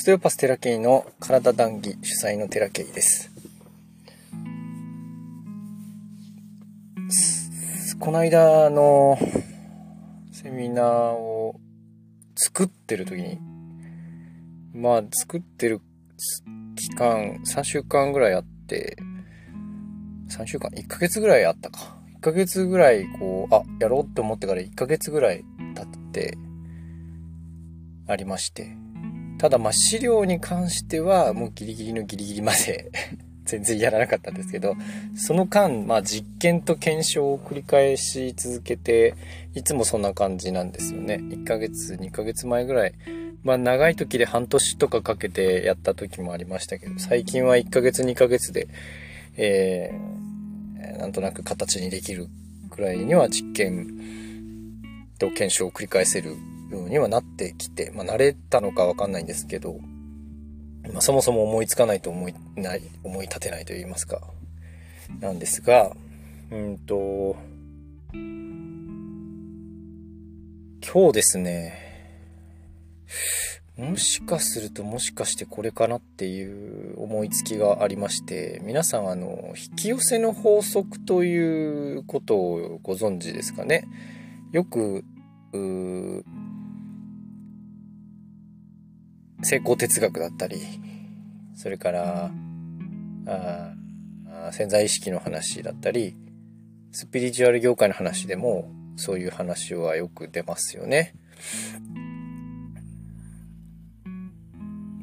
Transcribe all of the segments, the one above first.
ツトヨパステラケイの体談義主催のテラケイです。この間のセミナーを作ってる時にまあ作ってる期間3週間ぐらいあって3週間1ヶ月ぐらいあったか1ヶ月ぐらいこうあやろうって思ってから1ヶ月ぐらい経ってありましてただまあ資料に関してはもうギリギリのギリギリまで 全然やらなかったんですけどその間まあ実験と検証を繰り返し続けていつもそんな感じなんですよね。1ヶ月2ヶ月前ぐらい。まあ長い時で半年とかかけてやった時もありましたけど最近は1ヶ月2ヶ月でえー、なんとなく形にできるくらいには実験と検証を繰り返せるようにはなってきて、まあ、慣れたのかわかんないんですけど、まあ、そもそも思いつかないと思いない思い立てないと言いますか。なんですがうんと今日ですねもしかするともしかしてこれかなっていう思いつきがありまして皆さんあの引き寄せの法則ということをご存知ですかね？よく成功哲学だったりそれからあ潜在意識の話だったりスピリチュアル業界の話でもそういう話はよく出ますよね。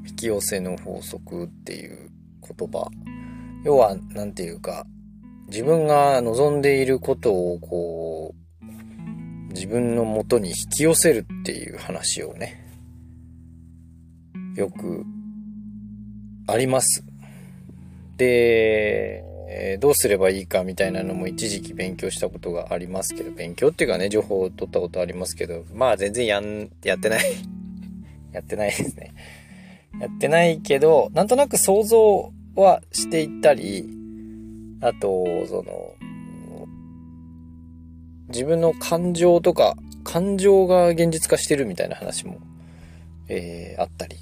引き寄せの法則っていう言葉要は何て言うか自分が望んでいることをこう自分のもとに引き寄せるっていう話をねよくあります。で、どうすればいいかみたいなのも一時期勉強したことがありますけど、勉強っていうかね、情報を取ったことありますけど、まあ全然やん、やってない。やってないですね。やってないけど、なんとなく想像はしていったり、あと、その、自分の感情とか、感情が現実化してるみたいな話も、えー、あったり、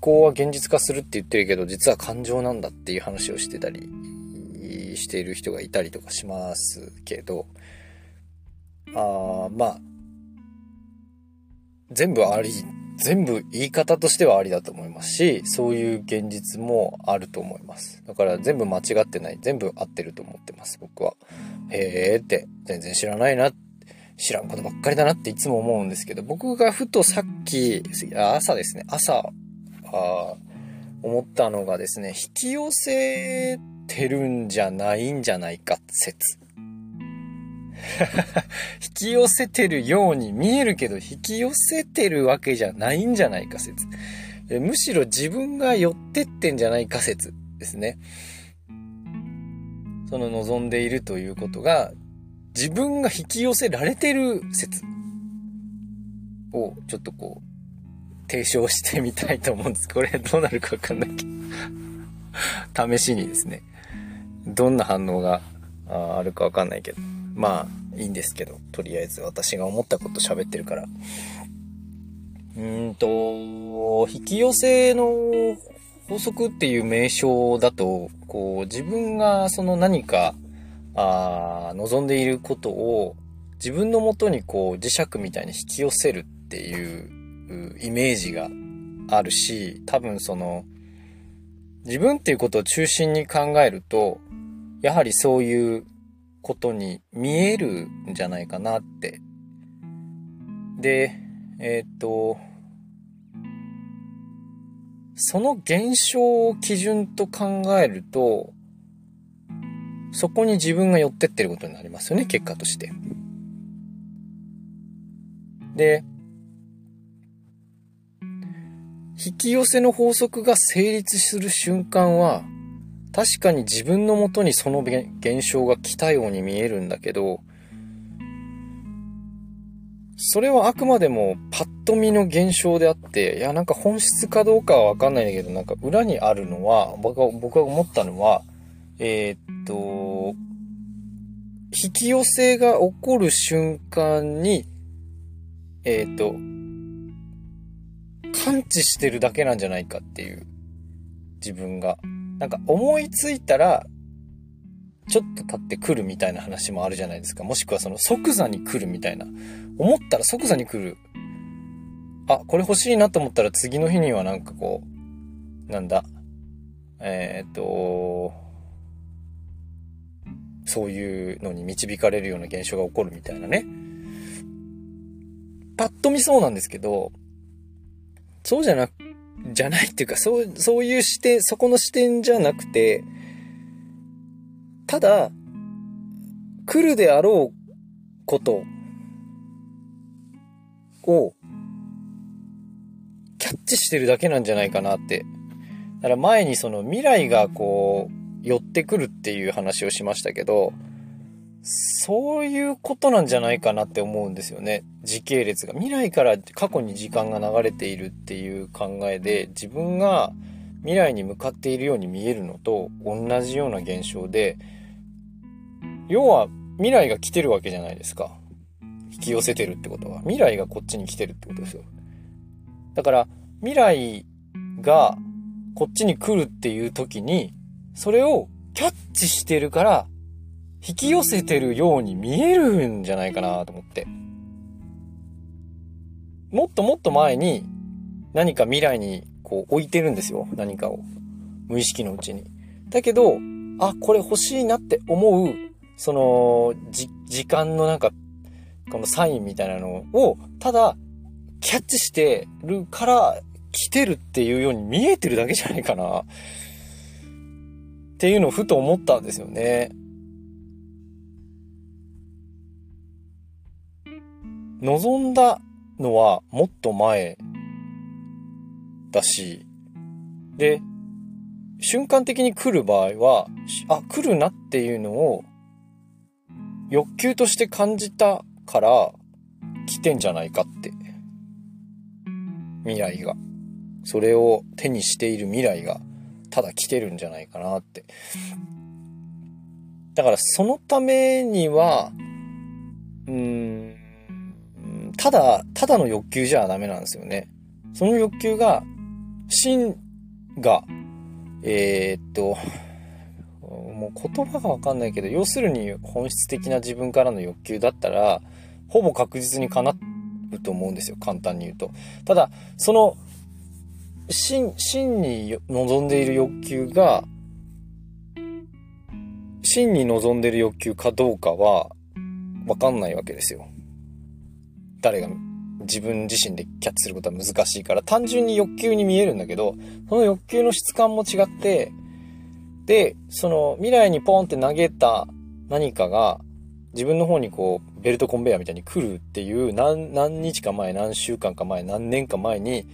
考は現実化するって言ってるけど、実は感情なんだっていう話をしてたり、している人がいたりとかしますけど、あまあ、全部あり、全部言い方としてはありだと思いますし、そういう現実もあると思います。だから全部間違ってない、全部合ってると思ってます、僕は。へーって、全然知らないな、知らんことばっかりだなっていつも思うんですけど、僕がふとさっき、朝ですね、朝、あ思ったのがですね、引き寄せてるんじゃないんじゃないか説。引き寄せてるように見えるけど、引き寄せてるわけじゃないんじゃないか説。むしろ自分が寄ってってんじゃないか説ですね。その望んでいるということが、自分が引き寄せられてる説をちょっとこう、提唱してみたいと思うんです。これどうなるかわかんないけど。試しにですね。どんな反応があるかわかんないけど。まあ、いいんですけど。とりあえず私が思ったこと喋ってるから。うーんと、引き寄せの法則っていう名称だと、こう、自分がその何か、あ望んでいることを自分のもとにこう磁石みたいに引き寄せるっていうイメージがあるし、多分その、自分っていうことを中心に考えると、やはりそういうことに見えるんじゃないかなって。で、えっ、と、その現象を基準と考えると、そこに自分が寄ってってることになりますよね、結果として。で、引き寄せの法則が成立する瞬間は、確かに自分のもとにその現象が来たように見えるんだけど、それはあくまでもパッと見の現象であって、いやなんか本質かどうかはわかんないんだけど、なんか裏にあるのは、僕が僕が思ったのは、えー、っと、引き寄せが起こる瞬間に、えー、っと、感知してるだけなんじゃないかっていう。自分が。なんか思いついたら、ちょっと経ってくるみたいな話もあるじゃないですか。もしくはその即座に来るみたいな。思ったら即座に来る。あ、これ欲しいなと思ったら次の日にはなんかこう、なんだ。えー、っと、そういうのに導かれるような現象が起こるみたいなね。パッと見そうなんですけど、そうじゃな、じゃないっていうか、そう、そういう視点、そこの視点じゃなくて、ただ、来るであろうことを、キャッチしてるだけなんじゃないかなって。だから前にその未来がこう、寄ってくるっていう話をしましたけど、そういうことなんじゃないかなって思うんですよね。時系列が。未来から過去に時間が流れているっていう考えで、自分が未来に向かっているように見えるのと同じような現象で、要は未来が来てるわけじゃないですか。引き寄せてるってことは。未来がこっちに来てるってことですよ。だから、未来がこっちに来るっていう時に、それをキャッチしてるから、引き寄せてるように見えるんじゃないかなと思って。もっともっと前に何か未来にこう置いてるんですよ。何かを。無意識のうちに。だけど、あ、これ欲しいなって思うその、じ、時間のなんか、このサインみたいなのを、ただ、キャッチしてるから来てるっていうように見えてるだけじゃないかな。っていうのをふと思ったんですよね。望んだのはもっと前だし、で、瞬間的に来る場合は、あ、来るなっていうのを欲求として感じたから来てんじゃないかって。未来が。それを手にしている未来がただ来てるんじゃないかなって。だからそのためには、うん、ただ、ただの欲求じゃダメなんですよね。その欲求が、真が、えー、っと、もう言葉がわかんないけど、要するに本質的な自分からの欲求だったら、ほぼ確実に叶うと思うんですよ。簡単に言うと。ただ、その、真、真に望んでいる欲求が、真に望んでいる欲求かどうかは、わかんないわけですよ。誰が自分自身でキャッチすることは難しいから、単純に欲求に見えるんだけど、その欲求の質感も違って、で、その未来にポンって投げた何かが自分の方にこうベルトコンベヤーみたいに来るっていう何何日か前何週間か前何年か前に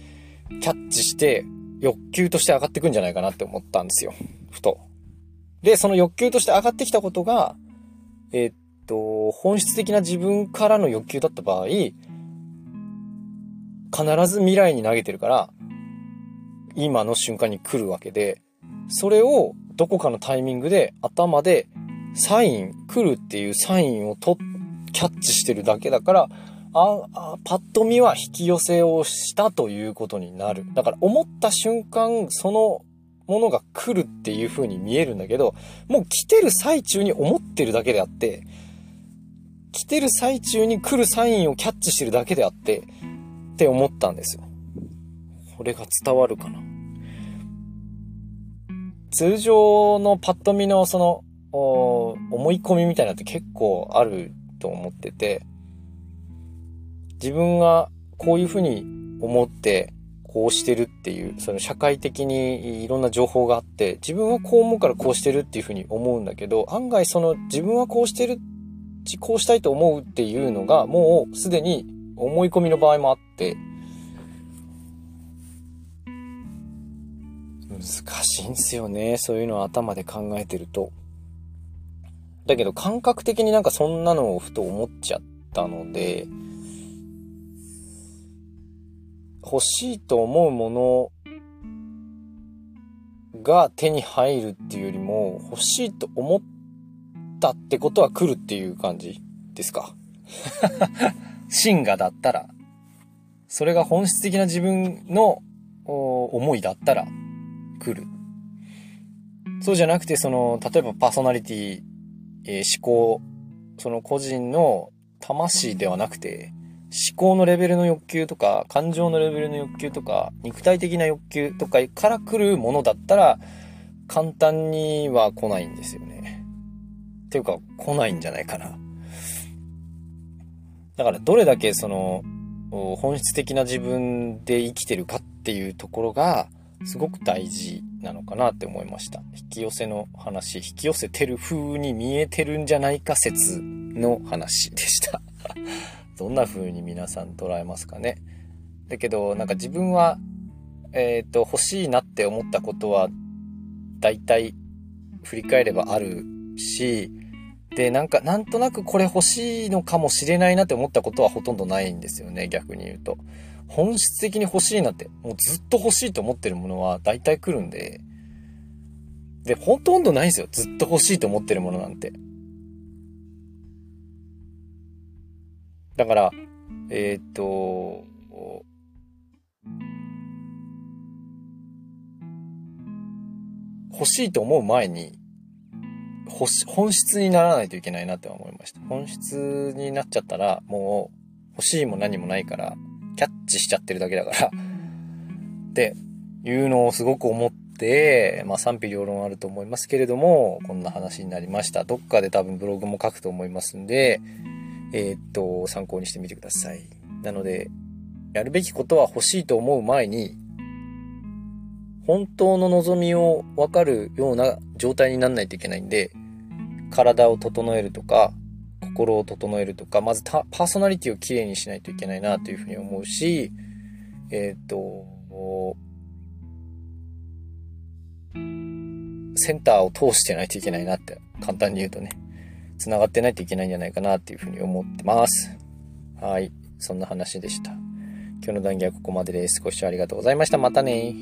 キャッチして欲求として上がってくんじゃないかなって思ったんですよ。ふと。で、その欲求として上がってきたことが、えー、っと、本質的な自分からの欲求だった場合、必ず未来に投げてるから、今の瞬間に来るわけで、それをどこかのタイミングで頭でサイン、来るっていうサインをとキャッチしてるだけだから、ああ、パッと見は引き寄せをしたということになる。だから思った瞬間、そのものが来るっていう風に見えるんだけど、もう来てる最中に思ってるだけであって、来てる最中に来るサインをキャッチしてるだけであって、って思ったんですよ。これが伝わるかな。通常のパッと見のその、思い込みみたいなって結構あると思ってて、自分がこういうふうに思ってこうしてるっていう、その社会的にいろんな情報があって、自分はこう思うからこうしてるっていうふうに思うんだけど、案外その自分はこうしてる、こうしたいと思うっていうのがもうすでに思い込みの場合もあって、難しいんですよね。そういうのを頭で考えてると。だけど感覚的になんかそんなのをふと思っちゃったので、欲しいと思うものが手に入るっていうよりも、欲しいと思ったってことは来るっていう感じですか？真がだったら、それが本質的な自分の思いだったら来る。そうじゃなくて、その、例えばパーソナリティ、えー、思考、その個人の魂ではなくて、思考のレベルの欲求とか、感情のレベルの欲求とか、肉体的な欲求とかから来るものだったら、簡単には来ないんですよね。っていうか、来ないんじゃないかな。だから、どれだけその、本質的な自分で生きてるかっていうところが、すごく大事なのかなって思いました。引き寄せの話、引き寄せてる風に見えてるんじゃないか説の話でした。どんな風に皆さん捉えますかね。だけど、なんか自分は、えっ、ー、と、欲しいなって思ったことは、大体、振り返ればあるし、で、なんか、なんとなくこれ欲しいのかもしれないなって思ったことはほとんどないんですよね、逆に言うと。本質的に欲しいなって、もうずっと欲しいと思ってるものは大体来るんで、で、ほとんどないんですよ。ずっと欲しいと思ってるものなんて。だから、えー、っと、欲しいと思う前に、本質にならないといけないなって思いました。本質になっちゃったら、もう欲しいも何もないから、キャッチしちゃってるだけだから、っていうのをすごく思って、まあ賛否両論あると思いますけれども、こんな話になりました。どっかで多分ブログも書くと思いますんで、えー、っと、参考にしてみてください。なので、やるべきことは欲しいと思う前に、本当の望みをわかるような状態になんないといけないんで、体を整えるとか、心を整えるとか、まずパーソナリティをきれいにしないといけないなというふうに思うし、えっ、と、センターを通してないといけないなって、簡単に言うとね、繋がってないといけないんじゃないかなっていうふうに思ってます。はい。そんな話でした。今日の談義はここまでです。ご視聴ありがとうございました。またね